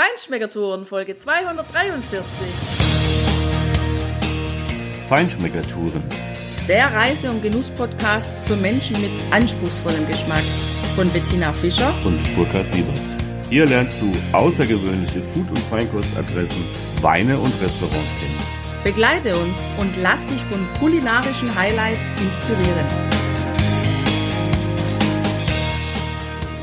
Feinschmeckertouren Folge 243. Feinschmeckertouren. Der Reise- und Genuss-Podcast für Menschen mit anspruchsvollem Geschmack von Bettina Fischer und Burkhard Siebert. Hier lernst du außergewöhnliche Food- und Feinkostadressen, Weine und Restaurants kennen. Begleite uns und lass dich von kulinarischen Highlights inspirieren.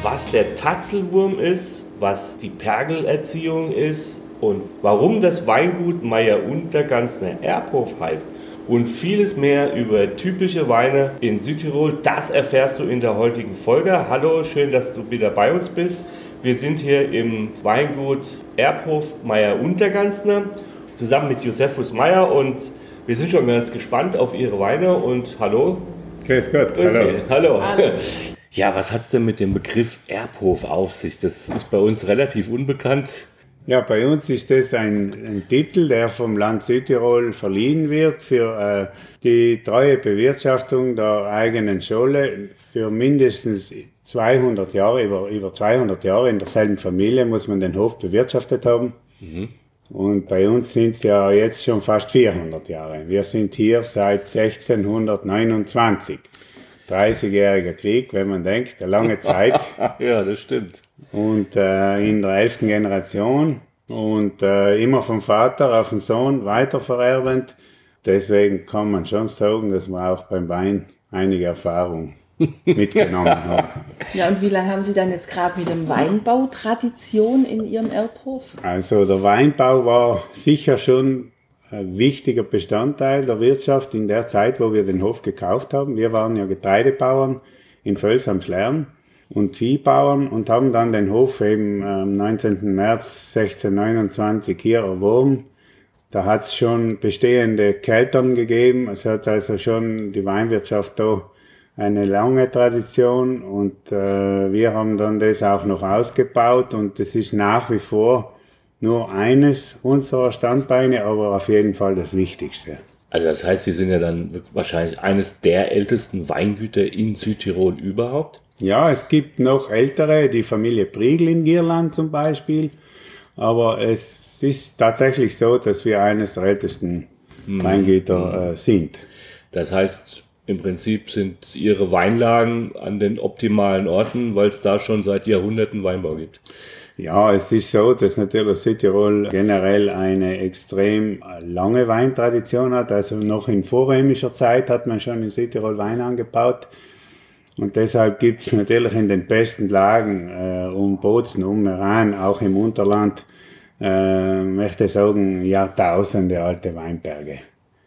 Was der Tatzelwurm ist, was die Pergelerziehung ist und warum das Weingut Meier Unterganzner Erbhof heißt und vieles mehr über typische Weine in Südtirol, das erfährst du in der heutigen Folge. Hallo, schön, dass du wieder bei uns bist. Wir sind hier im Weingut Erbhof Meier Unterganzner zusammen mit Josephus Meier und wir sind schon ganz gespannt auf Ihre Weine und hallo. Grüß Gott, Grüß hallo. Hallo. hallo. Ja, was hat es denn mit dem Begriff Erbhof auf sich? Das ist bei uns relativ unbekannt. Ja, bei uns ist das ein, ein Titel, der vom Land Südtirol verliehen wird für äh, die treue Bewirtschaftung der eigenen Scholle für mindestens 200 Jahre, über, über 200 Jahre in derselben Familie muss man den Hof bewirtschaftet haben. Mhm. Und bei uns sind es ja jetzt schon fast 400 Jahre. Wir sind hier seit 1629. 30-jähriger Krieg, wenn man denkt, eine lange Zeit. ja, das stimmt. Und äh, in der elften Generation und äh, immer vom Vater auf den Sohn weitervererbend. Deswegen kann man schon sagen, dass wir auch beim Wein einige Erfahrung mitgenommen haben. Ja, und wie lange haben Sie dann jetzt gerade mit dem Weinbau Tradition in Ihrem Erbhof? Also der Weinbau war sicher schon wichtiger Bestandteil der Wirtschaft in der Zeit, wo wir den Hof gekauft haben. Wir waren ja Getreidebauern in Völs am Schlern und Viehbauern und haben dann den Hof eben am 19. März 1629 hier erworben. Da hat es schon bestehende Keltern gegeben. Es hat also schon die Weinwirtschaft da eine lange Tradition und äh, wir haben dann das auch noch ausgebaut und das ist nach wie vor nur eines unserer Standbeine, aber auf jeden Fall das Wichtigste. Also das heißt, Sie sind ja dann wahrscheinlich eines der ältesten Weingüter in Südtirol überhaupt? Ja, es gibt noch ältere, die Familie Priegel in Gierland zum Beispiel, aber es ist tatsächlich so, dass wir eines der ältesten hm. Weingüter äh, sind. Das heißt, im Prinzip sind Ihre Weinlagen an den optimalen Orten, weil es da schon seit Jahrhunderten Weinbau gibt. Ja, es ist so, dass natürlich Südtirol generell eine extrem lange Weintradition hat. Also noch in vorrömischer Zeit hat man schon in Südtirol Wein angebaut. Und deshalb gibt es natürlich in den besten Lagen äh, um Bozen, um Meran, auch im Unterland, äh, möchte ich sagen, Jahrtausende alte Weinberge,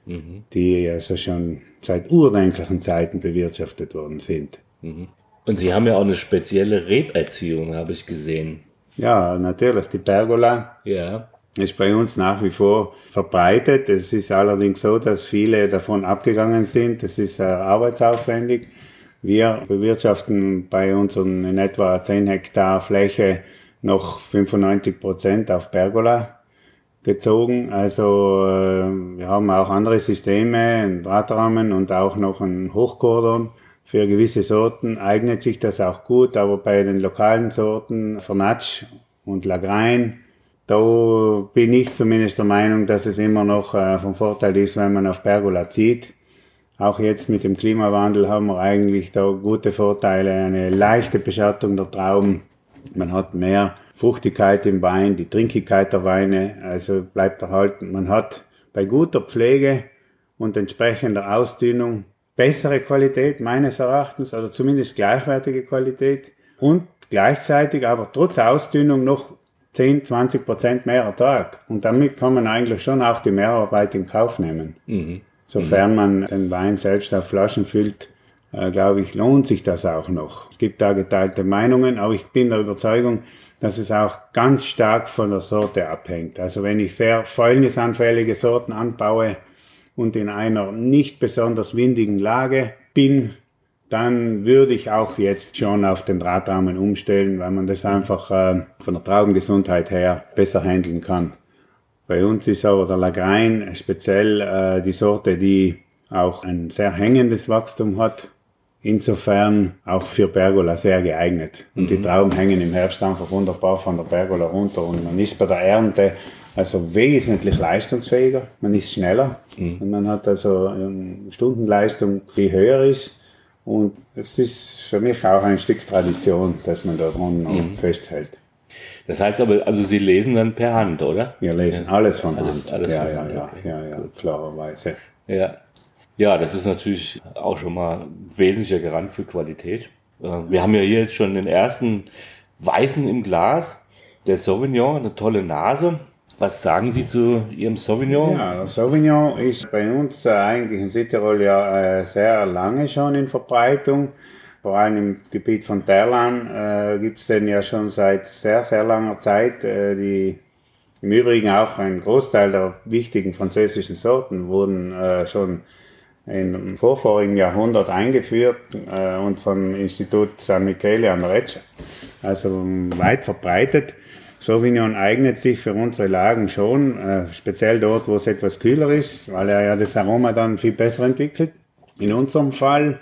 mhm. die also schon seit urdenklichen Zeiten bewirtschaftet worden sind. Mhm. Und Sie haben ja auch eine spezielle Reberziehung, habe ich gesehen. Ja, natürlich, die Pergola. Ja. Ist bei uns nach wie vor verbreitet. Es ist allerdings so, dass viele davon abgegangen sind. Das ist äh, arbeitsaufwendig. Wir bewirtschaften bei unseren in etwa 10 Hektar Fläche noch 95 Prozent auf Pergola gezogen. Also äh, wir haben auch andere Systeme, einen Drahtrahmen und auch noch einen Hochkordon. Für gewisse Sorten eignet sich das auch gut, aber bei den lokalen Sorten, Vernatsch und Lagrein, da bin ich zumindest der Meinung, dass es immer noch äh, vom Vorteil ist, wenn man auf Pergola zieht. Auch jetzt mit dem Klimawandel haben wir eigentlich da gute Vorteile, eine leichte Beschattung der Trauben. Man hat mehr Fruchtigkeit im Wein, die Trinkigkeit der Weine, also bleibt erhalten. Man hat bei guter Pflege und entsprechender Ausdünnung bessere Qualität meines Erachtens oder zumindest gleichwertige Qualität und gleichzeitig aber trotz Ausdünnung noch 10, 20 Prozent mehr Ertrag. Und damit kann man eigentlich schon auch die Mehrarbeit in Kauf nehmen. Mhm. Sofern man den Wein selbst auf Flaschen füllt, äh, glaube ich, lohnt sich das auch noch. Es gibt da geteilte Meinungen, aber ich bin der Überzeugung, dass es auch ganz stark von der Sorte abhängt. Also wenn ich sehr fäulnisanfällige Sorten anbaue, und in einer nicht besonders windigen Lage bin, dann würde ich auch jetzt schon auf den Drahtrahmen umstellen, weil man das einfach äh, von der Traubengesundheit her besser handeln kann. Bei uns ist aber der Lagrein speziell äh, die Sorte, die auch ein sehr hängendes Wachstum hat. insofern auch für Pergola sehr geeignet. Und mhm. die Trauben hängen im Herbst einfach wunderbar von der Pergola runter und man ist bei der Ernte also wesentlich leistungsfähiger, man ist schneller mhm. und man hat also eine Stundenleistung, die höher ist. Und es ist für mich auch ein Stück Tradition, dass man da dran mhm. festhält. Das heißt aber, also Sie lesen dann per Hand, oder? Wir lesen ja. alles von alles, Hand. Alles ja, von ja, Hand. ja, ja, ja, klarerweise. Ja. ja, das ist natürlich auch schon mal ein wesentlicher Garant für Qualität. Äh, wir haben ja hier jetzt schon den ersten Weißen im Glas, der Sauvignon, eine tolle Nase. Was sagen Sie zu Ihrem Sauvignon? Ja, der Sauvignon ist bei uns äh, eigentlich in Südtirol ja äh, sehr lange schon in Verbreitung. Vor allem im Gebiet von Terlan äh, gibt es den ja schon seit sehr, sehr langer Zeit. Äh, die, Im Übrigen auch ein Großteil der wichtigen französischen Sorten wurden äh, schon im vorvorigen Jahrhundert eingeführt äh, und vom Institut San Michele an Recce, also weit verbreitet. Sauvignon eignet sich für unsere Lagen schon, äh, speziell dort, wo es etwas kühler ist, weil er ja das Aroma dann viel besser entwickelt. In unserem Fall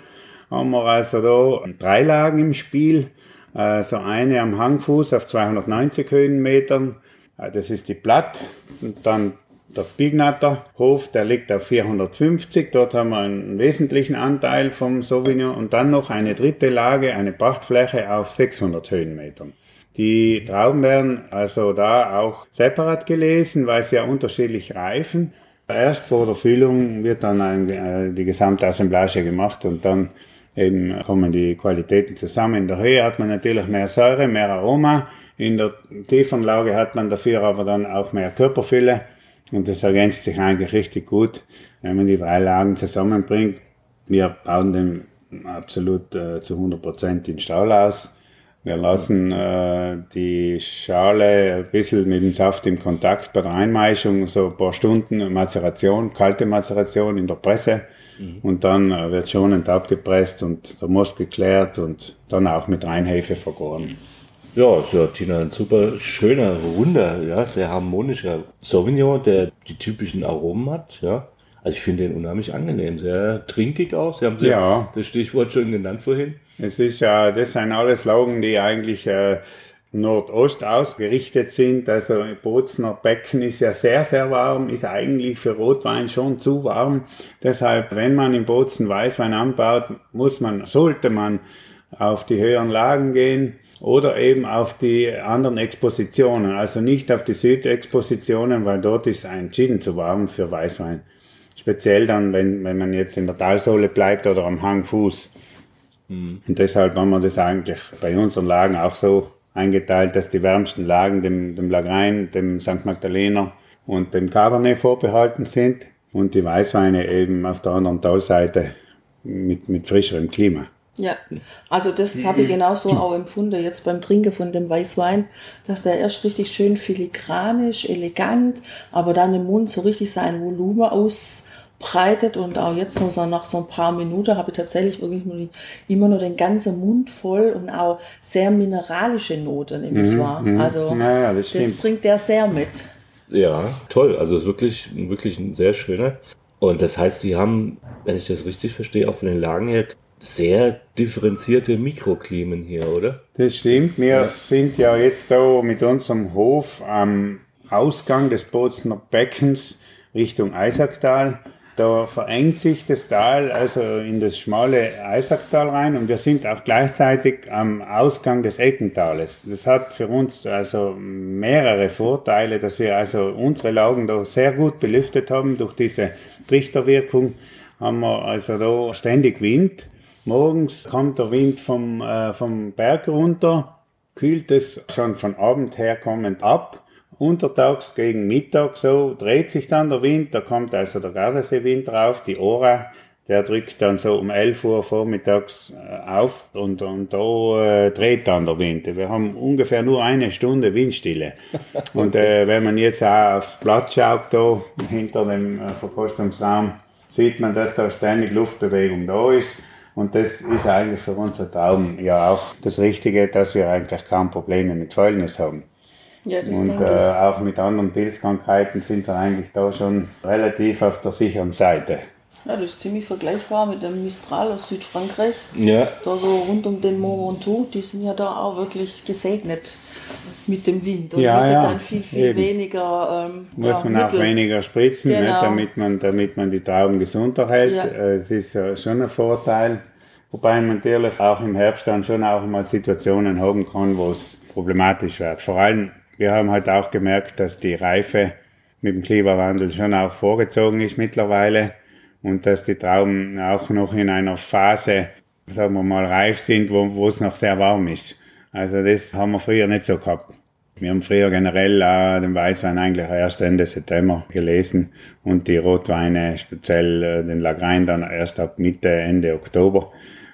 haben wir also da drei Lagen im Spiel. Also eine am Hangfuß auf 290 Höhenmetern, äh, das ist die Platt. Und dann der Bignatter Hof, der liegt auf 450. Dort haben wir einen wesentlichen Anteil vom Sauvignon. Und dann noch eine dritte Lage, eine Prachtfläche auf 600 Höhenmetern. Die Trauben werden also da auch separat gelesen, weil sie ja unterschiedlich reifen. Erst vor der Füllung wird dann ein, äh, die gesamte Assemblage gemacht und dann eben kommen die Qualitäten zusammen. In der Höhe hat man natürlich mehr Säure, mehr Aroma. In der tiefen Lage hat man dafür aber dann auch mehr Körperfülle und das ergänzt sich eigentlich richtig gut, wenn man die drei Lagen zusammenbringt. Wir bauen den absolut äh, zu 100 Prozent in Stahl aus wir lassen äh, die Schale ein bisschen mit dem Saft im Kontakt bei der Einmeischung, so ein paar Stunden Mazeration, kalte Mazeration in der Presse. Mhm. Und dann äh, wird schonend abgepresst und der Most geklärt und dann auch mit Reinhefe vergoren. Ja, ist ja, Tina, ein super schöner, runder, ja, sehr harmonischer Sauvignon, der die typischen Aromen hat, ja. Also ich finde den unheimlich angenehm, sehr trinkig auch. Sie haben ja. das Stichwort schon genannt vorhin. Es ist ja, das sind alles Lagen, die eigentlich äh, Nordost ausgerichtet sind. Also Bozner Becken ist ja sehr, sehr warm, ist eigentlich für Rotwein schon zu warm. Deshalb, wenn man in Bozen Weißwein anbaut, muss man, sollte man auf die höheren Lagen gehen oder eben auf die anderen Expositionen. Also nicht auf die Südexpositionen, weil dort ist entschieden zu warm für Weißwein. Speziell dann, wenn, wenn man jetzt in der Talsohle bleibt oder am Hangfuß. Mhm. Und deshalb haben wir das eigentlich bei unseren Lagen auch so eingeteilt, dass die wärmsten Lagen dem, dem Lagrein, dem St. Magdalena und dem Cabernet vorbehalten sind und die Weißweine eben auf der anderen Talseite mit, mit frischerem Klima. Ja, also das habe ich genauso auch empfunden jetzt beim Trinken von dem Weißwein, dass der erst richtig schön filigranisch, elegant, aber dann im Mund so richtig sein Volumen aus, breitet und auch jetzt so nach so ein paar Minuten habe ich tatsächlich wirklich nur die, immer nur den ganzen Mund voll und auch sehr mineralische Noten nehme ich mhm, wahr. Mhm. Also ja, das, das, bringt der sehr mit. Ja, toll. Also es ist wirklich, wirklich ein sehr schöner. Und das heißt, Sie haben, wenn ich das richtig verstehe, auch von den Lagen her sehr differenzierte Mikroklimen hier, oder? Das stimmt. Wir ja. sind ja jetzt da mit unserem Hof am Ausgang des Bozner Beckens Richtung Eisacktal. Da verengt sich das Tal also in das schmale Eisacktal rein und wir sind auch gleichzeitig am Ausgang des Eckentales. Das hat für uns also mehrere Vorteile, dass wir also unsere Lagen da sehr gut belüftet haben durch diese Trichterwirkung. Haben wir also da ständig Wind. Morgens kommt der Wind vom, äh, vom Berg runter, kühlt es schon von Abend her kommend ab untertags gegen Mittag so dreht sich dann der Wind, da kommt also der Gardaseewind drauf, die Ora, der drückt dann so um 11 Uhr vormittags äh, auf und, und da äh, dreht dann der Wind. Wir haben ungefähr nur eine Stunde Windstille. Und äh, wenn man jetzt auch aufs Blatt schaut, da hinter dem äh, Verkostungsraum, sieht man, dass da ständig Luftbewegung da ist. Und das ist eigentlich für unsere Tauben ja auch das Richtige, dass wir eigentlich kaum Probleme mit Fäulnis haben. Ja, das und äh, auch mit anderen Pilzkrankheiten sind wir eigentlich da schon relativ auf der sicheren Seite. Ja, das ist ziemlich vergleichbar mit dem Mistral aus Südfrankreich. Ja. Da so rund um den Mont Ventoux, die sind ja da auch wirklich gesegnet mit dem Wind. Und Ja, muss ja, dann viel, viel eben. weniger. Ähm, Muss ja, man auch Mittel- weniger spritzen, Genau. nicht, damit, man, damit man die Trauben gesund erhält. Ja. Äh, Es ist ja schon ein Vorteil. Wobei man natürlich auch im Herbst dann schon auch mal Situationen haben kann, wo es problematisch wird. Vor allem, wir haben halt auch gemerkt, dass die Reife mit dem Klimawandel schon auch vorgezogen ist mittlerweile und dass die Trauben auch noch in einer Phase, sagen wir mal, reif sind, wo, wo es noch sehr warm ist. Also das haben wir früher nicht so gehabt. Wir haben früher generell äh, den Weißwein eigentlich erst Ende September gelesen und die Rotweine, speziell äh, den Lagrein, dann erst ab Mitte, Ende Oktober.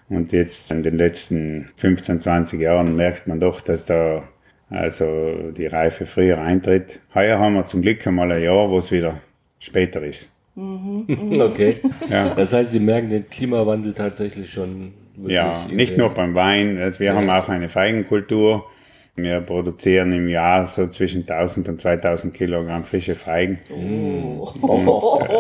Und jetzt in den letzten 15, 20 Jahren merkt man doch, dass da also die Reife früher eintritt. Heuer haben wir zum Glück einmal ein Jahr, wo es wieder später ist. Okay. Ja. Das heißt, Sie merken den Klimawandel tatsächlich schon wirklich. Ja, nicht nur beim Wein. Also wir haben auch eine Feigenkultur. Wir produzieren im Jahr so zwischen 1000 und 2000 Kilogramm frische Feigen.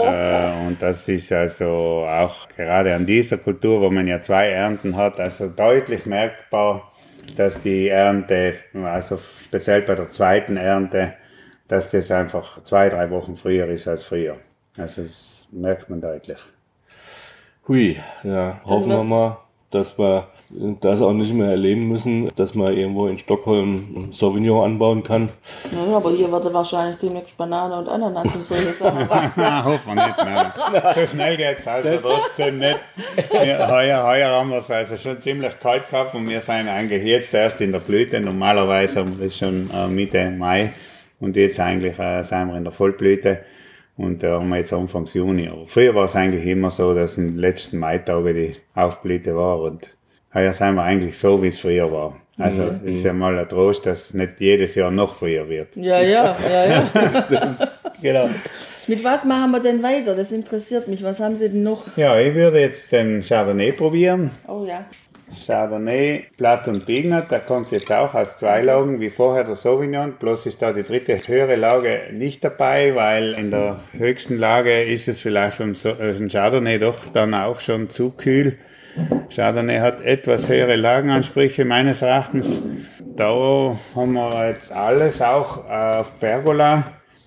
Äh, und das ist also auch gerade an dieser Kultur, wo man ja zwei Ernten hat, also deutlich merkbar, dass die Ernte, also speziell bei der zweiten Ernte, dass das einfach zwei, drei Wochen früher ist als früher. Also das merkt man deutlich. Hui, ja, hoffen wir mal, dass wir das auch nicht mehr erleben müssen, dass man irgendwo in Stockholm Sauvignon anbauen kann. Ja, aber hier wird wahrscheinlich demnächst Banane und Ananas und solche Sachen wachsen. Na, hoffen wir nicht. Nein. So schnell geht's also trotzdem nicht. Wir, heuer, heuer haben wir es also schon ziemlich kalt gehabt und wir sind eigentlich jetzt erst in der Blüte. Normalerweise haben wir es schon äh, Mitte Mai und jetzt eigentlich äh, sind wir in der Vollblüte. Und da haben wir jetzt Anfang Juni. Aber früher war es eigentlich immer so, dass in den letzten Maitagen die Aufblüte war. Und heuer sind wir eigentlich so, wie es früher war. Also es ist ja mal ein Trost, dass es nicht jedes Jahr noch früher wird. Ja, ja, ja, ja. Genau. Mit was machen wir denn weiter? Das interessiert mich. Was haben Sie denn noch? Ja, ich würde jetzt den Chardonnay probieren. Oh ja. Chardonnay, Blatt und Bignat, der kommt jetzt auch aus zwei Lagen, wie vorher der Sauvignon, bloß ist da die dritte höhere Lage nicht dabei, weil in der höchsten Lage ist es vielleicht So- äh, Chardonnay doch dann auch schon zu kühl. Chardonnay hat etwas höhere Lagenansprüche meines Erachtens. Da haben wir jetzt alles auch auf Pergola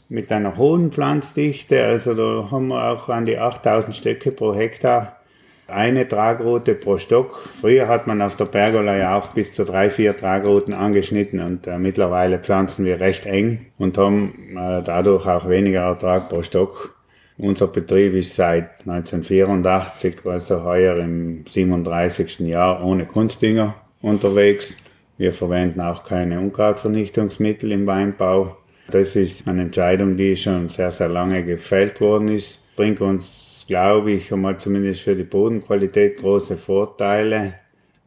mit einer hohen Pflanzdichte, also da haben wir auch an die 8000 Stöcke pro Hektar eine Tragroute pro Stock. Früher hat man auf der Pergola ja auch bis zu drei, vier Tragrouten angeschnitten und äh, mittlerweile pflanzen wir recht eng und haben äh, dadurch auch weniger Ertrag pro Stock. Unser Betrieb ist seit 1984, also heuer im 37. Jahr ohne Kunstdünger unterwegs. Wir verwenden auch keine Unkrautvernichtungsmittel im Weinbau. Das ist eine Entscheidung, die schon sehr, sehr lange gefällt worden ist. Bringt uns, glaube ich, einmal zumindest für die Bodenqualität große Vorteile.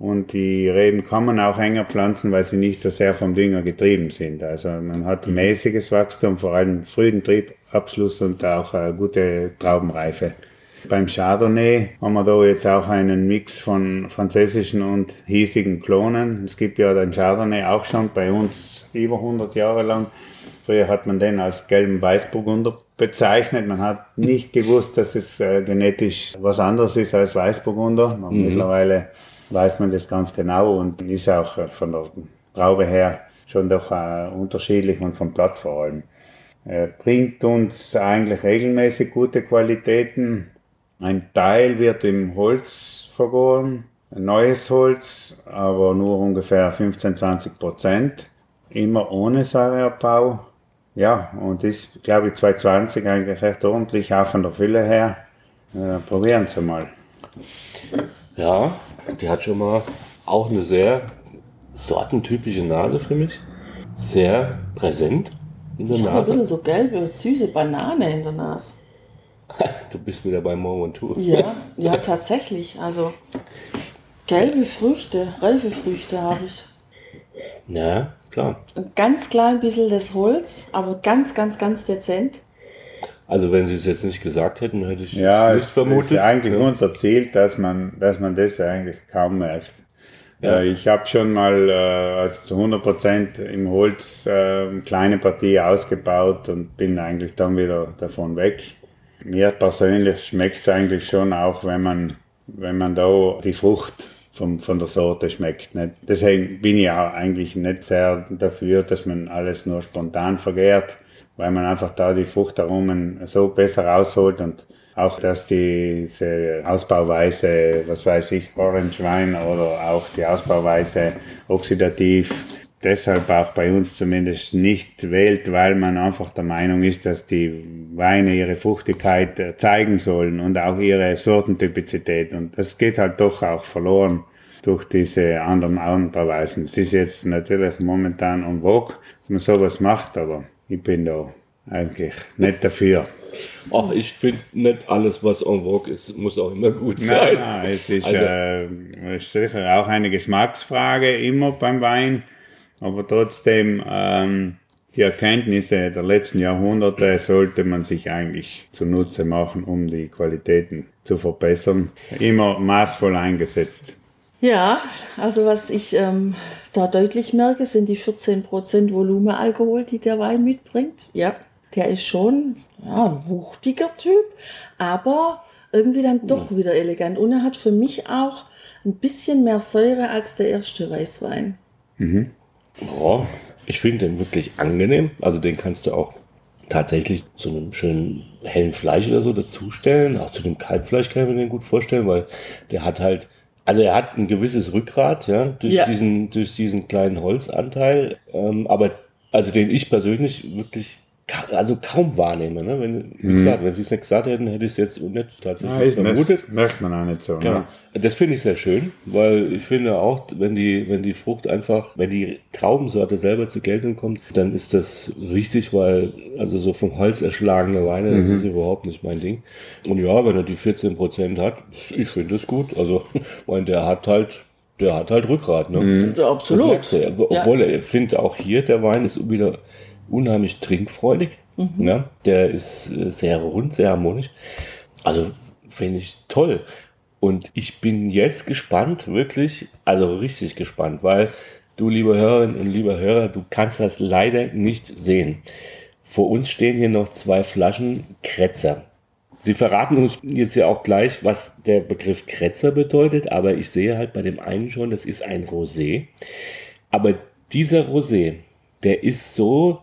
Und die Reben kann man auch enger pflanzen, weil sie nicht so sehr vom Dünger getrieben sind. Also man hat mäßiges Wachstum, vor allem frühen Triebabschluss und auch eine gute Traubenreife. Beim Chardonnay haben wir da jetzt auch einen Mix von französischen und hiesigen Klonen. Es gibt ja den Chardonnay auch schon bei uns über 100 Jahre lang. Früher hat man den als gelben Weißburgunder bezeichnet. Man hat nicht gewusst, dass es äh, genetisch was anderes ist als Weißburgunder. Mittlerweile weiß man das ganz genau und ist auch äh, von der Traube her schon doch äh, unterschiedlich und vom Blatt vor allem. Er bringt uns eigentlich regelmäßig gute Qualitäten. Ein Teil wird im Holz vergoren, neues Holz, aber nur ungefähr 15-20 Prozent. Immer ohne Säureabbau. Ja, und ist, glaube ich, 2020 eigentlich recht ordentlich, auch von der Fülle her. Äh, probieren Sie mal. Ja, die hat schon mal auch eine sehr sortentypische Nase für mich. Sehr präsent in der Ich habe ein Nase. bisschen so gelbe, süße Banane in der Nase. Du bist wieder bei Mont Ventoux. Ja, ja, tatsächlich. Also gelbe Früchte, reife Früchte habe ich. Ja, klar. Ein ganz klein bisschen das Holz, aber ganz, ganz, ganz dezent. Also wenn sie es jetzt nicht gesagt hätten, hätte ich Ja, nicht es vermutet. ist ja eigentlich Ja. unser Ziel, dass man, dass man das eigentlich kaum merkt. Äh, ich habe schon mal äh, also zu 100% im Holz äh, eine kleine Partie ausgebaut und bin eigentlich dann wieder davon weg. mir persönlich schmeckt es eigentlich schon auch, wenn man, wenn man da die Frucht vom, von der Sorte schmeckt. Nicht? Deswegen bin ich auch eigentlich nicht sehr dafür, dass man alles nur spontan vergärt, weil man einfach da die Fruchtaromen so besser rausholt und auch, dass diese Ausbauweise, was weiß ich, Orange Wein oder auch die Ausbauweise oxidativ deshalb auch bei uns zumindest nicht wählt, weil man einfach der Meinung ist, dass die Weine ihre Fruchtigkeit äh, zeigen sollen und auch ihre Sortentypizität. Und das geht halt doch auch verloren durch diese anderen Anbauweisen. Es ist jetzt natürlich momentan en vogue, dass man sowas macht, aber ich bin da eigentlich nicht dafür. Ach, ich finde nicht alles, was en vogue ist, muss auch immer gut sein. Nein, nein, es ist, also, äh, ist sicher auch eine Geschmacksfrage immer beim Wein. Aber trotzdem, ähm, die Erkenntnisse der letzten Jahrhunderte sollte man sich eigentlich zunutze machen, um die Qualitäten zu verbessern. Immer maßvoll eingesetzt. Ja, also was ich ähm, da deutlich merke, sind die 14% Volumenalkohol, die der Wein mitbringt. Ja, der ist schon ja, ein wuchtiger Typ, aber irgendwie dann doch ja. wieder elegant. Und er hat für mich auch ein bisschen mehr Säure als der erste Weißwein. Mhm. Ja, ich finde den wirklich angenehm. Also den kannst du auch tatsächlich zu einem schönen hellen Fleisch oder so dazustellen. Auch zu dem Kalbfleisch kann ich mir den gut vorstellen, weil der hat halt, also er hat ein gewisses Rückgrat, ja, durch ja. diesen, durch diesen kleinen Holzanteil. Ähm, aber also den ich persönlich wirklich also kaum wahrnehme. Ne? Wenn, wie mhm. gesagt, wenn sie es nicht gesagt hätten, hätte ich es jetzt nicht tatsächlich ja, vermutet. Merkt man auch nicht so. Genau. Ne? Das finde ich sehr schön, weil ich finde auch, wenn die, wenn die Frucht einfach, wenn die Traubensorte selber zur Geltung kommt, dann ist das richtig, weil also so vom Holz erschlagene Weine, mhm. das ist überhaupt nicht mein Ding. Und ja, wenn er die 14 Prozent hat, ich finde es gut. Also, weil der hat halt der hat halt Rückgrat, ne? Mhm. Absolut. Obwohl ja. er finde auch hier der Wein ist wieder unheimlich trinkfreudig. Mhm. Ja, der ist äh, sehr rund, sehr harmonisch. Also finde ich toll. Und ich bin jetzt gespannt, wirklich, also richtig gespannt, weil du, liebe Hörerinnen und lieber Hörer, du kannst das leider nicht sehen. Vor uns stehen hier noch zwei Flaschen Kretzer. Sie verraten uns jetzt ja auch gleich, was der Begriff Kretzer bedeutet, aber ich sehe halt bei dem einen schon, das ist ein Rosé. Aber dieser Rosé, der ist so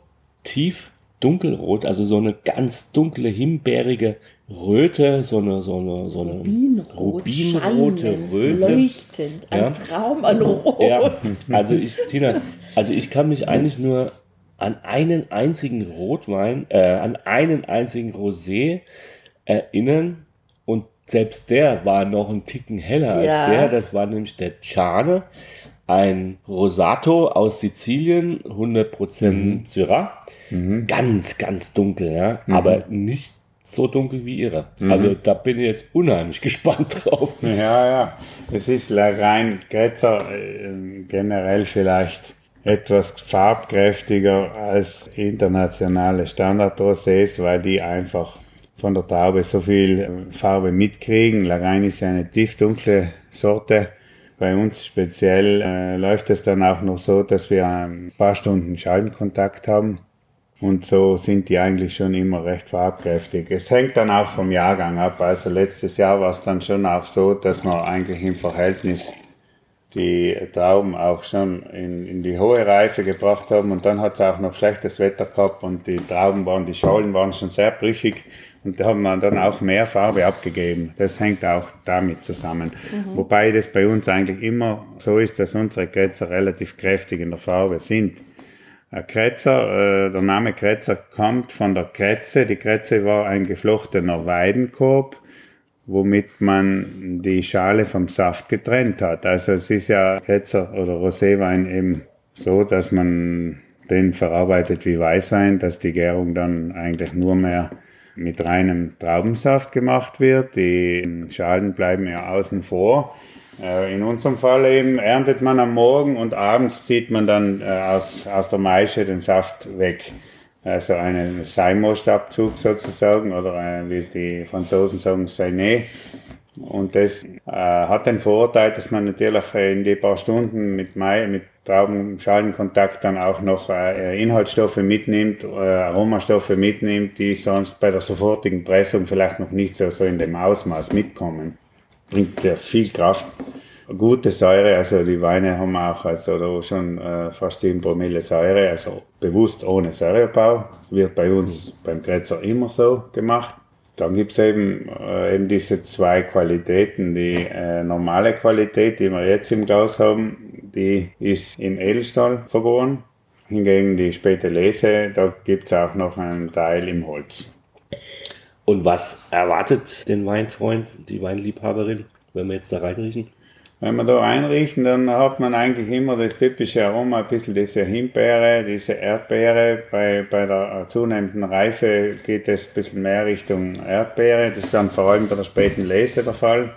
tief dunkelrot, also so eine ganz dunkle, himbeerige Röte, so eine, so eine, so eine Rubinrot, rubinrote Röte. Leuchtend, ein ja. Traum an Rot. Ja. Also ich, Tina, also ich kann mich eigentlich nur an einen einzigen Rotwein, äh, an einen einzigen Rosé erinnern und selbst der war noch ein Ticken heller ja. als der, das war nämlich der Chane ein Rosato aus Sizilien, 100% mhm. Syrah. Mhm. Ganz, ganz dunkel, ja. Mhm. Aber nicht so dunkel wie ihre. Mhm. Also da bin ich jetzt unheimlich gespannt drauf. Ja, ja. Es ist rein Grätzer äh, generell vielleicht etwas farbkräftiger als internationale Standard-Rosés, weil die einfach von der Taube so viel äh, Farbe mitkriegen. Lagrein ist ja eine tiefdunkle Sorte bei uns speziell äh, läuft es dann auch noch so, dass wir ein paar Stunden Schallenkontakt haben. Und so sind die eigentlich schon immer recht farbkräftig. Es hängt dann auch vom Jahrgang ab. Also letztes Jahr war es dann schon auch so, dass wir eigentlich im Verhältnis die Trauben auch schon in, in die hohe Reife gebracht haben. Und dann hat es auch noch schlechtes Wetter gehabt und die Trauben waren, die Schalen waren schon sehr brüchig. Und da haben wir dann auch mehr Farbe abgegeben. Das hängt auch damit zusammen. Mhm. Wobei das bei uns eigentlich immer so ist, dass unsere Kretzer relativ kräftig in der Farbe sind. Kretzer, äh, der Name Kretzer kommt von der Kretze. Die Kretze war ein geflochtener Weidenkorb, womit man die Schale vom Saft getrennt hat. Also es ist ja Kretzer oder Roséwein eben so, dass man den verarbeitet wie Weißwein, dass die Gärung dann eigentlich nur mehr mit reinem Traubensaft gemacht wird. Die Schalen bleiben ja außen vor. Äh, in unserem Fall eben erntet man am Morgen und abends zieht man dann äh, aus, aus der Maische den Saft weg. Also einen Seimostabzug sozusagen oder wie es die Franzosen sagen, Sainé. Und das äh, hat den Vorteil, dass man natürlich in die paar Stunden mit, Mai, mit Traubenschalenkontakt dann auch noch äh, Inhaltsstoffe mitnimmt, äh, Aromastoffe mitnimmt, die sonst bei der sofortigen Pressung vielleicht noch nicht so, so in dem Ausmaß mitkommen. Bringt ja viel Kraft. Gute Säure, also die Weine haben auch also schon äh, fast 7 Promille Säure, also bewusst ohne Säurebau. Wird bei uns beim Kretzer immer so gemacht. Dann gibt's eben, äh, eben diese zwei Qualitäten. Die äh, normale Qualität, die wir jetzt im Glas haben, die ist im Edelstahl vergoren. Hingegen die späte Lese, da gibt's auch noch einen Teil im Holz. Und was erwartet den Weinfreund, die Weinliebhaberin, wenn wir jetzt da reinriechen? Wenn wir da reinriechen, dann hat man eigentlich immer das typische Aroma, ein bisschen diese Himbeere, diese Erdbeere. Bei, bei der zunehmenden Reife geht es ein bisschen mehr Richtung Erdbeere. Das ist dann vor allem bei der späten Lese der Fall.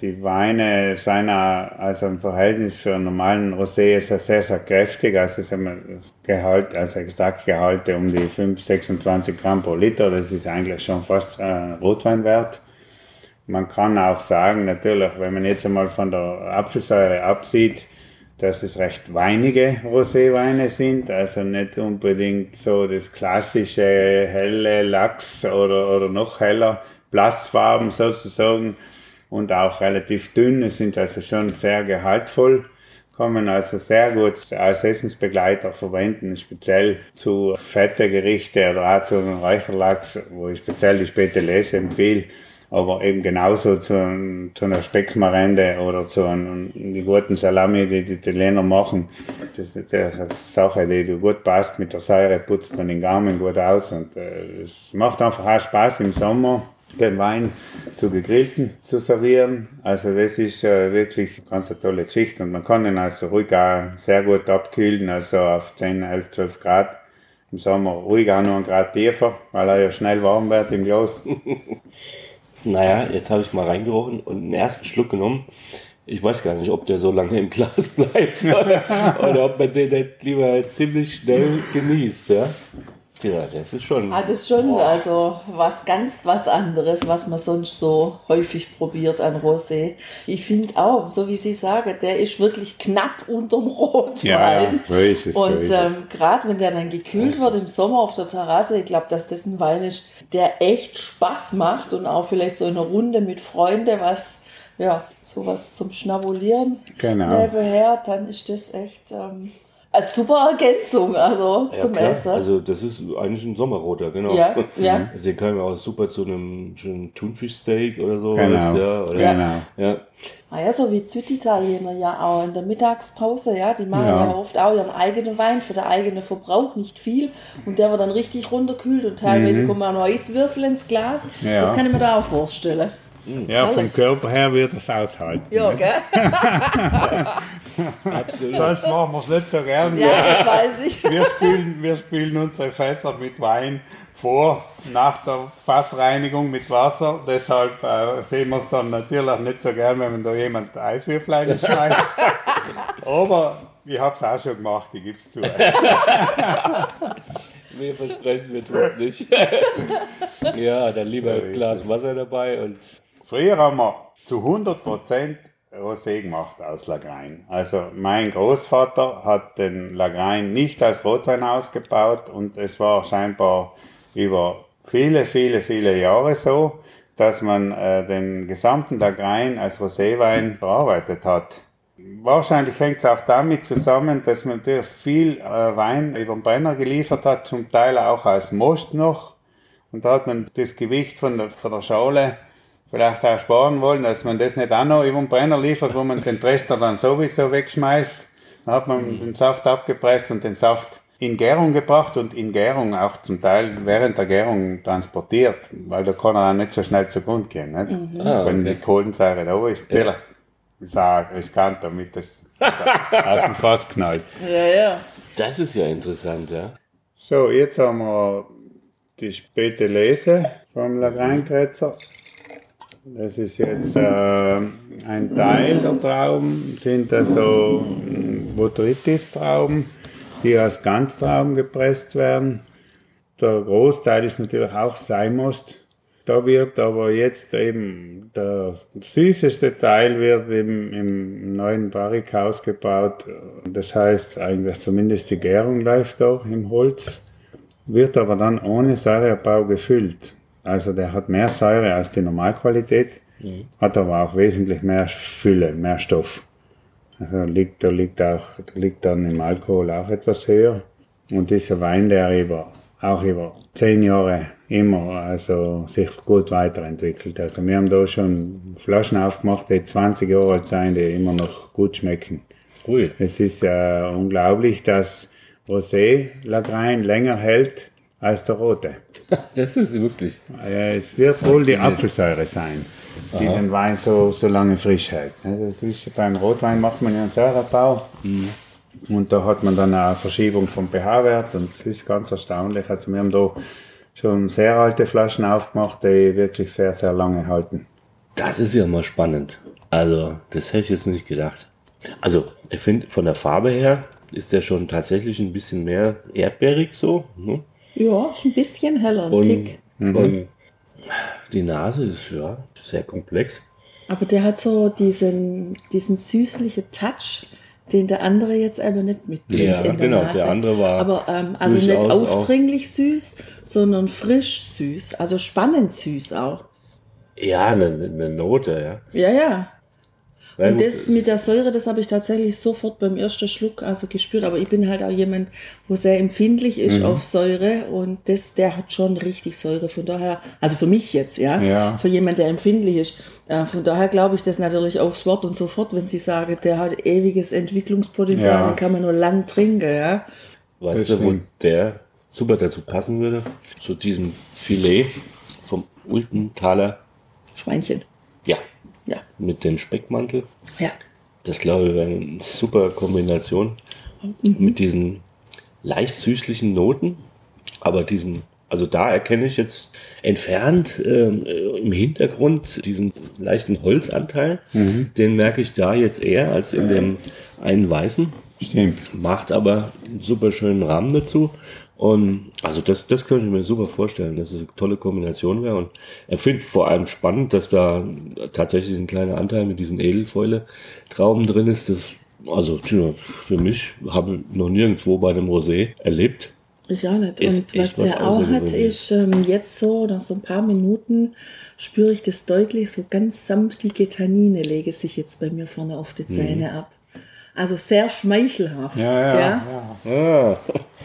Die Weine sind auch, also im Verhältnis für einen normalen Rosé ist sehr, sehr kräftig. Also das Gehalt, also Extraktgehalte um die 5, 26 Gramm pro Liter. Das ist eigentlich schon fast äh, Rotweinwert. Man kann auch sagen, natürlich, wenn man jetzt einmal von der Apfelsäure absieht, dass es recht weinige Roséweine sind, also nicht unbedingt so das klassische helle Lachs oder, oder noch heller, Blassfarben sozusagen. Und auch relativ dünn, es sind also schon sehr gehaltvoll, man also sehr gut als Essensbegleiter verwenden, speziell zu fette Gerichte oder auch zu einem Räucherlachs, wo ich speziell die späte Lese empfehle aber eben genauso zu, zu einer Speckmarende oder zu einem, einem guten Salami, die die Italiener machen. Das ist eine Sache, die gut passt. Mit der Säure putzt man den Gaumen gut aus und äh, es macht einfach auch Spaß im Sommer den Wein zu gegrillten zu servieren. Also das ist äh, wirklich ganz eine tolle Geschichte und man kann ihn also ruhig auch sehr gut abkühlen, also auf 10, 11, 12 Grad. Im Sommer ruhig auch noch einen Grad tiefer, weil er ja schnell warm wird im Glas. Naja, jetzt habe ich mal reingerochen und einen ersten Schluck genommen. Ich weiß gar nicht, ob der so lange im Glas bleibt oder, oder ob man den nicht lieber ziemlich schnell genießt. Ja? Ja, das ist schon. Ah, das ist schon boah. also was ganz was anderes, was man sonst so häufig probiert an Rosé. Ich finde auch, so wie Sie sagen, der ist wirklich knapp unterm Rotwein. Ja, ja, so ist es. Und so ähm, gerade wenn der dann gekühlt wird im Sommer auf der Terrasse, ich glaube, dass das ein Wein ist, der echt Spaß macht und auch vielleicht so in einer Runde mit Freunden was, ja, sowas zum Schnabulieren genau. nebenher, dann ist das echt. Ähm, eine super Ergänzung, also ja, zum klar. Essen. Also das ist eigentlich ein Sommerroter, genau. Ja, ja. Also den kann man auch super zu einem schönen Thunfischsteak oder so. Genau. ja, oder, genau. Ja. Ah ja, so wie Süditaliener ja auch in der Mittagspause, ja, die machen ja. ja oft auch ihren eigenen Wein für den eigenen Verbrauch, nicht viel. Und der wird dann richtig runterkühlt und teilweise mhm. kommen auch noch Eiswürfel ins Glas. Ja. Das kann ich mir da auch vorstellen. Ja, Alles. vom Körper her wird es aushalten. Ja, ne? gell? Absolut. Sonst machen wir es nicht so gern. Ja, das weiß ich. Wir spülen, wir spülen unsere Fässer mit Wein vor, nach der Fassreinigung mit Wasser. Deshalb äh, sehen wir es dann natürlich nicht so gern, wenn man da jemand Eiswürfel reinschmeißt. Aber ich habe es auch schon gemacht, ich gebe es zu. Wir versprechen, wir tun es nicht. ja, dann lieber so ein Glas Wasser dabei und Früher haben wir zu 100% Rosé gemacht aus Lagrein. Also mein Großvater hat den Lagrein nicht als Rotwein ausgebaut und es war scheinbar über viele, viele, viele Jahre so, dass man äh, den gesamten Lagrein als Roséwein bearbeitet hat. Wahrscheinlich hängt es auch damit zusammen, dass man natürlich viel äh, Wein über den Brenner geliefert hat, zum Teil auch als Most noch. Und da hat man das Gewicht von der, von der Schale vielleicht auch sparen wollen, dass man das nicht auch noch über den Brenner liefert, wo man den Trester dann sowieso wegschmeißt. Dann hat man mhm. den Saft abgepresst und den Saft in Gärung gebracht und in Gärung auch zum Teil während der Gärung transportiert, weil da kann er auch nicht so schnell zugrund gehen. Nicht? Mhm. Ah, Wenn die Kohlensäure da ist, ja. ist auch riskant, damit das aus dem Fass knallt. Ja, ja. Das ist ja interessant, ja. So, jetzt haben wir die späte Lese vom Lagreinkretzer. Das ist jetzt äh, ein Teil der Trauben, sind also Botrytis-Trauben, die als Ganztrauben gepresst werden. Der Großteil ist natürlich auch Seimost. Da wird aber jetzt eben der süßeste Teil wird im, im neuen Barrikhaus gebaut. Das heißt eigentlich zumindest die Gärung läuft da im Holz, wird aber dann ohne Säureabbau gefüllt. Also der hat mehr Säure als die Normalqualität, mhm. hat aber auch wesentlich mehr Fülle, mehr Stoff. Also liegt, da liegt auch, liegt dann im Alkohol auch etwas höher. Und dieser Wein, der über, auch über zehn Jahre immer also sich gut weiterentwickelt. Also wir haben da schon Flaschen aufgemacht, die 20 Jahre alt sind, die immer noch gut schmecken. Cool. Es ist äh, unglaublich, dass Rosé Lagrein länger hält als der rote. Das ist wirklich. Es wird wohl die Apfelsäure sein, die Aha. den Wein so, so lange frisch hält. Das ist, beim Rotwein macht man ja einen Säurebau. Mhm. Und da hat man dann eine Verschiebung vom pH-Wert und es ist ganz erstaunlich. Also wir haben da schon sehr alte Flaschen aufgemacht, die wirklich sehr, sehr lange halten. Das ist ja mal spannend. Also, das hätte ich jetzt nicht gedacht. Also, ich finde, von der Farbe her ist der schon tatsächlich ein bisschen mehr erdbeerig so. Ne? Ja, ist ein bisschen heller, ein und, Tick. Mhm. Und die Nase ist ja sehr komplex. Aber der hat so diesen, diesen süßlichen Touch, den der andere jetzt aber nicht mitbringt. Ja, in der genau, Nase. der andere war. Aber ähm, also nicht aufdringlich süß, sondern frisch süß, also spannend süß auch. Ja, eine, eine Note, ja. Ja, ja. Und das mit der Säure, das habe ich tatsächlich sofort beim ersten Schluck also gespürt. Aber ich bin halt auch jemand, wo sehr empfindlich ist mhm. auf Säure und das, der hat schon richtig Säure. Von daher, also für mich jetzt, ja, ja. für jemand, der empfindlich ist. Äh, von daher glaube ich das natürlich aufs Wort und sofort, wenn Sie sagen, der hat ewiges Entwicklungspotenzial, ja. den kann man nur lang trinken, ja. Weißt du, wo der super dazu passen würde? Zu diesem Filet vom Ultenthaler Schweinchen. Ja. Mit dem Speckmantel. Ja. Das glaube ich wäre eine super Kombination mhm. mit diesen leicht süßlichen Noten, aber diesem, also da erkenne ich jetzt entfernt äh, im Hintergrund diesen leichten Holzanteil. Mhm. Den merke ich da jetzt eher als in dem einen weißen. Stimmt. Macht aber einen super schönen Rahmen dazu. Und also das, das könnte ich mir super vorstellen, dass es eine tolle Kombination wäre. Und er findet vor allem spannend, dass da tatsächlich ein kleiner Anteil mit diesen Edelfäule-Trauben drin ist. Das, also für mich habe ich noch nirgendwo bei einem Rosé erlebt. Ich auch nicht. Ist, und was der auch hat, ist ähm, jetzt so, nach so ein paar Minuten spüre ich das deutlich, so ganz samtige Tannine lege sich jetzt bei mir vorne auf die Zähne mhm. ab. Also sehr schmeichelhaft. Ja, ja. Ja, ja.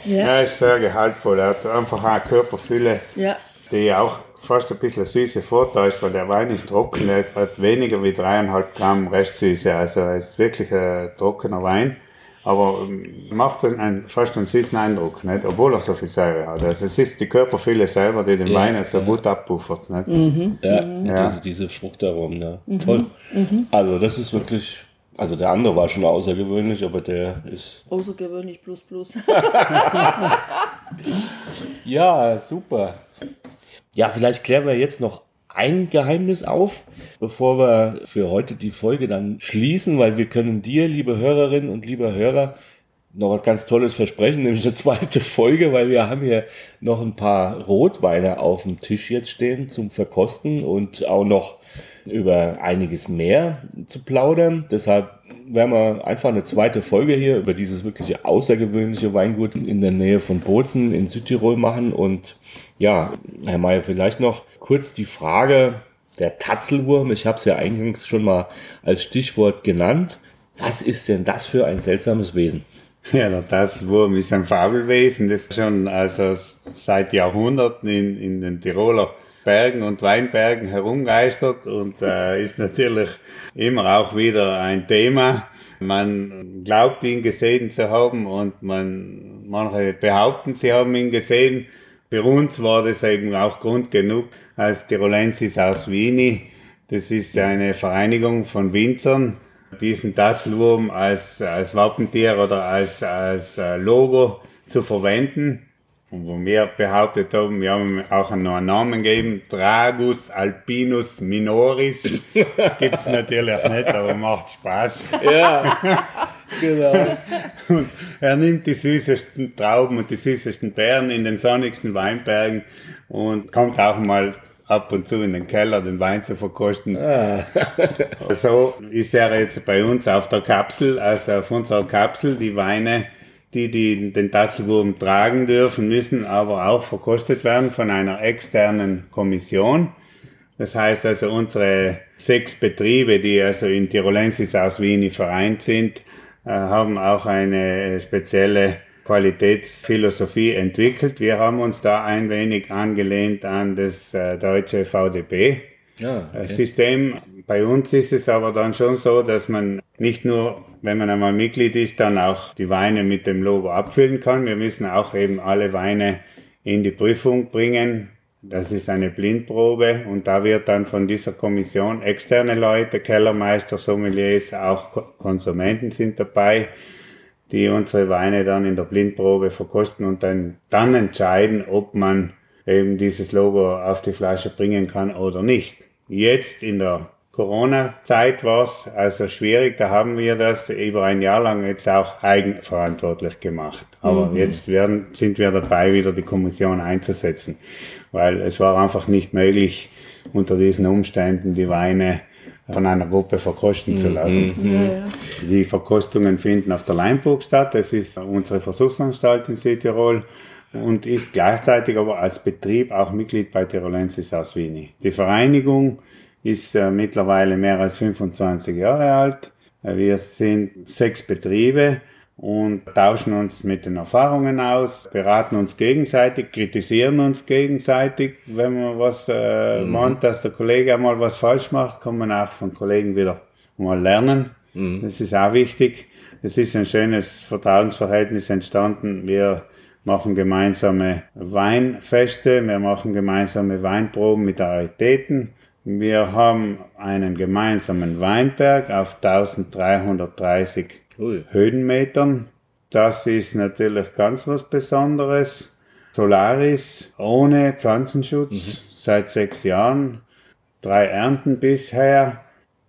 ja. ja ist sehr gehaltvoll. Er hat einfach eine Körperfülle, ja. die auch fast ein bisschen süße vortäuscht, weil der Wein ist trocken. Er hat weniger wie dreieinhalb Gramm Restsüße. Also er ist wirklich ein trockener Wein. Aber ähm, macht einen, fast einen süßen Eindruck, nicht? obwohl er so viel Säure hat. Also es ist die Körperfülle selber, die den ja, Wein so ja. gut abpuffert. Nicht? Mhm. Ja, mhm. ja. Diese, diese Fruchtaromen, ja. Mhm. toll. Mhm. Also das ist wirklich also der andere war schon außergewöhnlich, aber der ist. Außergewöhnlich plus plus. ja, super. Ja, vielleicht klären wir jetzt noch ein Geheimnis auf, bevor wir für heute die Folge dann schließen, weil wir können dir, liebe Hörerinnen und lieber Hörer, noch was ganz Tolles versprechen, nämlich eine zweite Folge, weil wir haben hier noch ein paar Rotweine auf dem Tisch jetzt stehen zum Verkosten und auch noch über einiges mehr zu plaudern. Deshalb werden wir einfach eine zweite Folge hier über dieses wirklich außergewöhnliche Weingut in der Nähe von Bozen in Südtirol machen. Und ja, Herr Mayer, vielleicht noch kurz die Frage der Tatzelwurm. Ich habe es ja eingangs schon mal als Stichwort genannt. Was ist denn das für ein seltsames Wesen? Ja, der Tatzelwurm ist ein Fabelwesen, das schon also seit Jahrhunderten in, in den Tiroler Bergen und Weinbergen herumgeistert und äh, ist natürlich immer auch wieder ein Thema. Man glaubt ihn gesehen zu haben und man, manche behaupten, sie haben ihn gesehen. Für uns war das eben auch Grund genug als Tirolensis aus Wien. Das ist eine Vereinigung von Winzern, diesen Tatzelwurm als, als Wappentier oder als, als äh, Logo zu verwenden. Und wo wir behauptet haben, wir haben auch noch einen Namen gegeben, Dragus alpinus minoris. Gibt's natürlich nicht, aber macht Spaß. Ja, genau. Und er nimmt die süßesten Trauben und die süßesten Beeren in den sonnigsten Weinbergen und kommt auch mal ab und zu in den Keller den Wein zu verkosten. Ah. so ist er jetzt bei uns auf der Kapsel, also auf unserer Kapsel, die Weine, die, die den Tatzelwurm tragen dürfen, müssen aber auch verkostet werden von einer externen Kommission. Das heißt also, unsere sechs Betriebe, die also in Tirolensis aus Wien vereint sind, äh, haben auch eine spezielle Qualitätsphilosophie entwickelt. Wir haben uns da ein wenig angelehnt an das äh, deutsche VDP. Ja, okay. System. Bei uns ist es aber dann schon so, dass man nicht nur, wenn man einmal Mitglied ist, dann auch die Weine mit dem Logo abfüllen kann. Wir müssen auch eben alle Weine in die Prüfung bringen. Das ist eine Blindprobe und da wird dann von dieser Kommission externe Leute, Kellermeister, Sommeliers, auch Konsumenten sind dabei, die unsere Weine dann in der Blindprobe verkosten und dann, dann entscheiden, ob man eben dieses Logo auf die Flasche bringen kann oder nicht. Jetzt in der Corona-Zeit war es also schwierig, da haben wir das über ein Jahr lang jetzt auch eigenverantwortlich gemacht. Aber mhm. jetzt werden, sind wir dabei, wieder die Kommission einzusetzen, weil es war einfach nicht möglich, unter diesen Umständen die Weine von einer Gruppe verkosten zu mhm. lassen. Mhm. Die Verkostungen finden auf der Leinburg statt. Das ist unsere Versuchsanstalt in Südtirol und ist gleichzeitig aber als Betrieb auch Mitglied bei Tirolensis aus Wien. Die Vereinigung ist äh, mittlerweile mehr als 25 Jahre alt. Wir sind sechs Betriebe und tauschen uns mit den Erfahrungen aus, beraten uns gegenseitig, kritisieren uns gegenseitig. Wenn man was äh, mhm. meint, dass der Kollege einmal was falsch macht, kann man auch von Kollegen wieder mal lernen. Mhm. Das ist auch wichtig. Es ist ein schönes Vertrauensverhältnis entstanden. Wir machen gemeinsame Weinfeste, wir machen gemeinsame Weinproben mit Raritäten. Wir haben einen gemeinsamen Weinberg auf 1330 Ui. Höhenmetern. Das ist natürlich ganz was Besonderes. Solaris ohne Pflanzenschutz mhm. seit sechs Jahren. Drei Ernten bisher.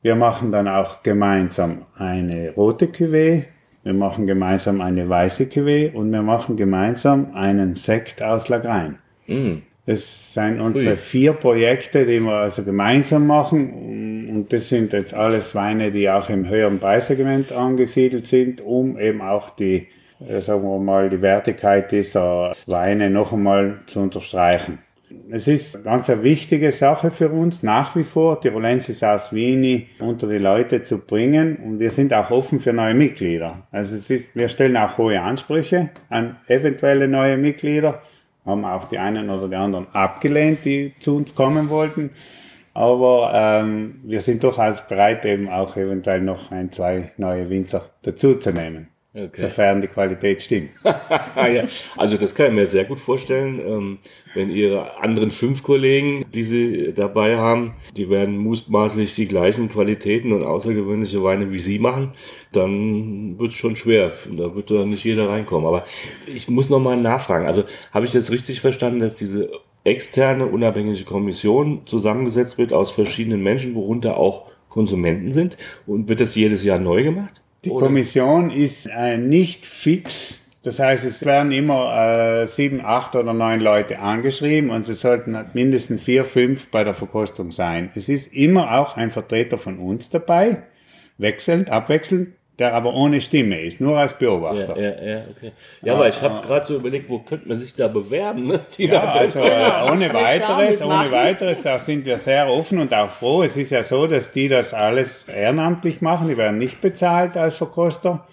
Wir machen dann auch gemeinsam eine rote Cuvée. Wir machen gemeinsam eine weiße Cuvée und wir machen gemeinsam einen Sekt aus Lagrein. Mhm. Das sind unsere Ui. vier Projekte, die wir also gemeinsam machen. Und das sind jetzt alles Weine, die auch im höheren Preissegment angesiedelt sind, um eben auch die, äh, sagen wir mal, die Wertigkeit dieser Weine noch einmal zu unterstreichen. Es ist eine ganz eine wichtige Sache für uns, nach wie vor Tirolensis aus Wien unter die Leute zu bringen. Und wir sind auch offen für neue Mitglieder. Also es ist, wir stellen auch hohe Ansprüche an eventuelle neue Mitglieder haben auch die einen oder die anderen abgelehnt, die zu uns kommen wollten. Aber ähm, wir sind durchaus bereit, eben auch eventuell noch ein, zwei neue Winzer dazuzunehmen. Okay. Sofern die Qualität stimmt. ja, also das kann ich mir sehr gut vorstellen, ähm, wenn Ihre anderen fünf Kollegen, die Sie dabei haben, die werden mutmaßlich die gleichen Qualitäten und außergewöhnliche Weine wie Sie machen, dann wird es schon schwer. Da wird da nicht jeder reinkommen. Aber ich muss noch mal nachfragen. Also habe ich jetzt richtig verstanden, dass diese externe unabhängige Kommission zusammengesetzt wird aus verschiedenen Menschen, worunter auch Konsumenten sind? Und wird das jedes Jahr neu gemacht? Die Oder? Kommission ist äh, nicht fix. Das heißt, es werden immer äh, sieben, acht oder neun Leute angeschrieben und es sollten mindestens vier, fünf bei der Verkostung sein. Es ist immer auch ein Vertreter von uns dabei, wechselnd, abwechselnd, der aber ohne Stimme ist, nur als Beobachter. Ja, ja, ja okay. Ja, aber ich habe gerade so überlegt, wo könnte man sich da bewerben? Ne? ja, also genau, ohne weiteres, ohne weiteres, da sind wir sehr offen und auch froh. Es ist ja so, dass die das alles ehrenamtlich machen, die werden nicht bezahlt als Verkoster,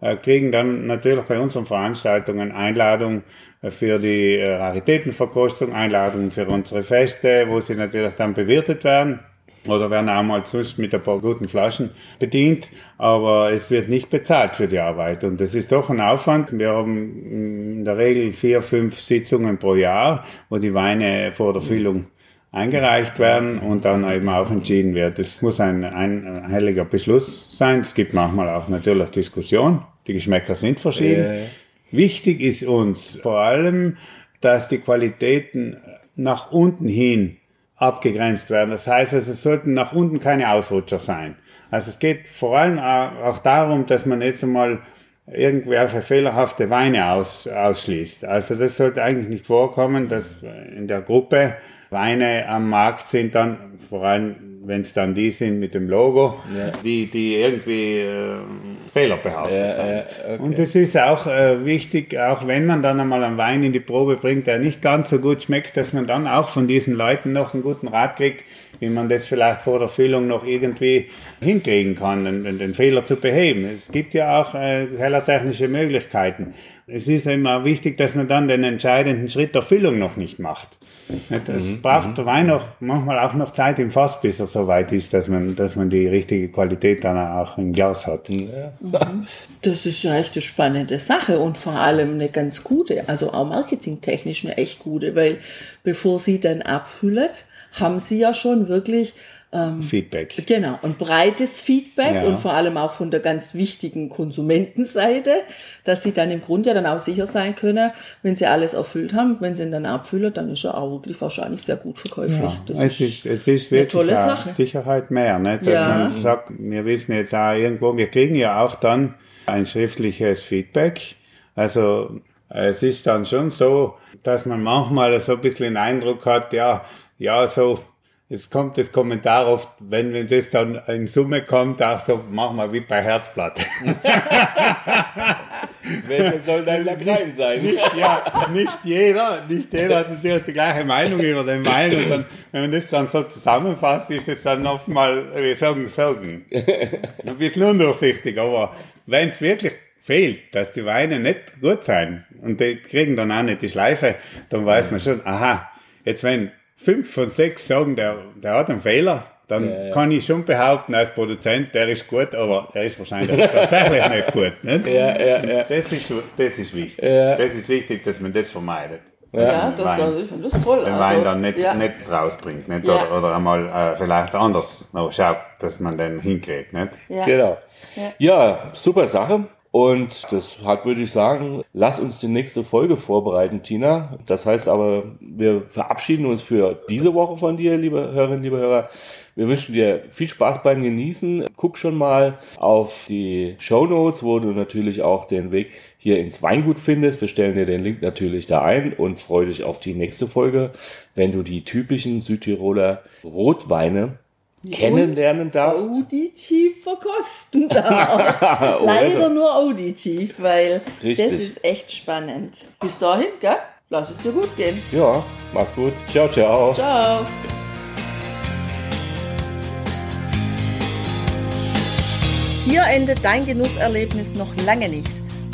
äh, kriegen dann natürlich bei unseren Veranstaltungen Einladung äh, für die äh, Raritätenverkostung, Einladungen für unsere Feste, wo sie natürlich dann bewirtet werden oder werden auch mal sonst mit ein paar guten Flaschen bedient, aber es wird nicht bezahlt für die Arbeit und das ist doch ein Aufwand. Wir haben in der Regel vier, fünf Sitzungen pro Jahr, wo die Weine vor der Füllung eingereicht werden und dann eben auch entschieden wird. Es muss ein einhelliger Beschluss sein. Es gibt manchmal auch natürlich Diskussion. Die Geschmäcker sind verschieden. Ja. Wichtig ist uns vor allem, dass die Qualitäten nach unten hin abgegrenzt werden. Das heißt also, es sollten nach unten keine Ausrutscher sein. Also es geht vor allem auch darum, dass man jetzt einmal irgendwelche fehlerhafte Weine aus, ausschließt. Also das sollte eigentlich nicht vorkommen, dass in der Gruppe Weine am Markt sind dann, vor allem wenn es dann die sind mit dem Logo, ja. die, die irgendwie äh, fehlerbehaftet ja, sind. Okay. Und es ist auch äh, wichtig, auch wenn man dann einmal einen Wein in die Probe bringt, der nicht ganz so gut schmeckt, dass man dann auch von diesen Leuten noch einen guten Rat kriegt, wie man das vielleicht vor der Füllung noch irgendwie hinkriegen kann, den, den Fehler zu beheben. Es gibt ja auch äh, hellertechnische Möglichkeiten. Es ist immer wichtig, dass man dann den entscheidenden Schritt der Füllung noch nicht macht. Es mhm, braucht mhm. Wein noch, manchmal auch noch Zeit im Fass, bis er so weit ist, dass man, dass man die richtige Qualität dann auch im Glas hat. Ja. Mhm. Das ist ja echt eine spannende Sache und vor allem eine ganz gute, also auch marketingtechnisch eine echt gute, weil bevor sie dann abfüllen, haben sie ja schon wirklich ähm, Feedback. Genau, und breites Feedback ja. und vor allem auch von der ganz wichtigen Konsumentenseite, dass sie dann im Grunde ja dann auch sicher sein können, wenn sie alles erfüllt haben, wenn sie ihn dann abfüllen, dann ist er auch wirklich wahrscheinlich sehr gut verkäuflich. Ja, das es, ist, es ist wirklich tolle Sache. Sicherheit mehr, ne? dass ja. man sagt, wir wissen jetzt auch irgendwo, wir kriegen ja auch dann ein schriftliches Feedback. Also es ist dann schon so, dass man manchmal so ein bisschen den Eindruck hat, ja, ja, so, jetzt kommt das Kommentar oft, wenn, wenn das dann in Summe kommt, auch so, machen wir wie bei Herzblatt. Welcher soll dein Lagrein sein? Nicht, ja, nicht jeder, nicht jeder hat natürlich die gleiche Meinung über den Wein und dann, wenn man das dann so zusammenfasst, ist das dann oft mal, wir sagen, sagen, ein bisschen undurchsichtig, aber wenn es wirklich fehlt, dass die Weine nicht gut sein und die kriegen dann auch nicht die Schleife, dann weiß man schon, aha, jetzt wenn fünf von sechs sagen, der, der hat einen Fehler, dann ja, ja. kann ich schon behaupten, als Produzent, der ist gut, aber er ist wahrscheinlich tatsächlich nicht gut. Nicht? Ja, ja, ja. Das, ist, das ist wichtig. Ja. Das ist wichtig, dass man das vermeidet. Ja, das, Wein, also, ich finde das toll. Den also, Wein dann nicht, ja. nicht rausbringt. Nicht? Ja. Oder, oder einmal äh, vielleicht anders noch schaut, dass man den hinkriegt. Nicht? Ja. Genau. Ja. super Sache. Und deshalb würde ich sagen, lass uns die nächste Folge vorbereiten, Tina. Das heißt aber, wir verabschieden uns für diese Woche von dir, liebe Hörerinnen, liebe Hörer. Wir wünschen dir viel Spaß beim Genießen. Guck schon mal auf die Show Notes, wo du natürlich auch den Weg hier ins Weingut findest. Wir stellen dir den Link natürlich da ein und freue dich auf die nächste Folge, wenn du die typischen Südtiroler Rotweine kennenlernen darfst. Auditiv verkosten darf. Leider nur auditiv, weil Richtig. das ist echt spannend. Bis dahin, gell? Lass es dir gut gehen. Ja, mach's gut. Ciao, ciao. Ciao. Hier endet dein Genusserlebnis noch lange nicht.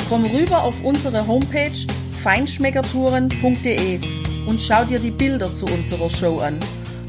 Komm rüber auf unsere Homepage feinschmeckertouren.de und schau dir die Bilder zu unserer Show an.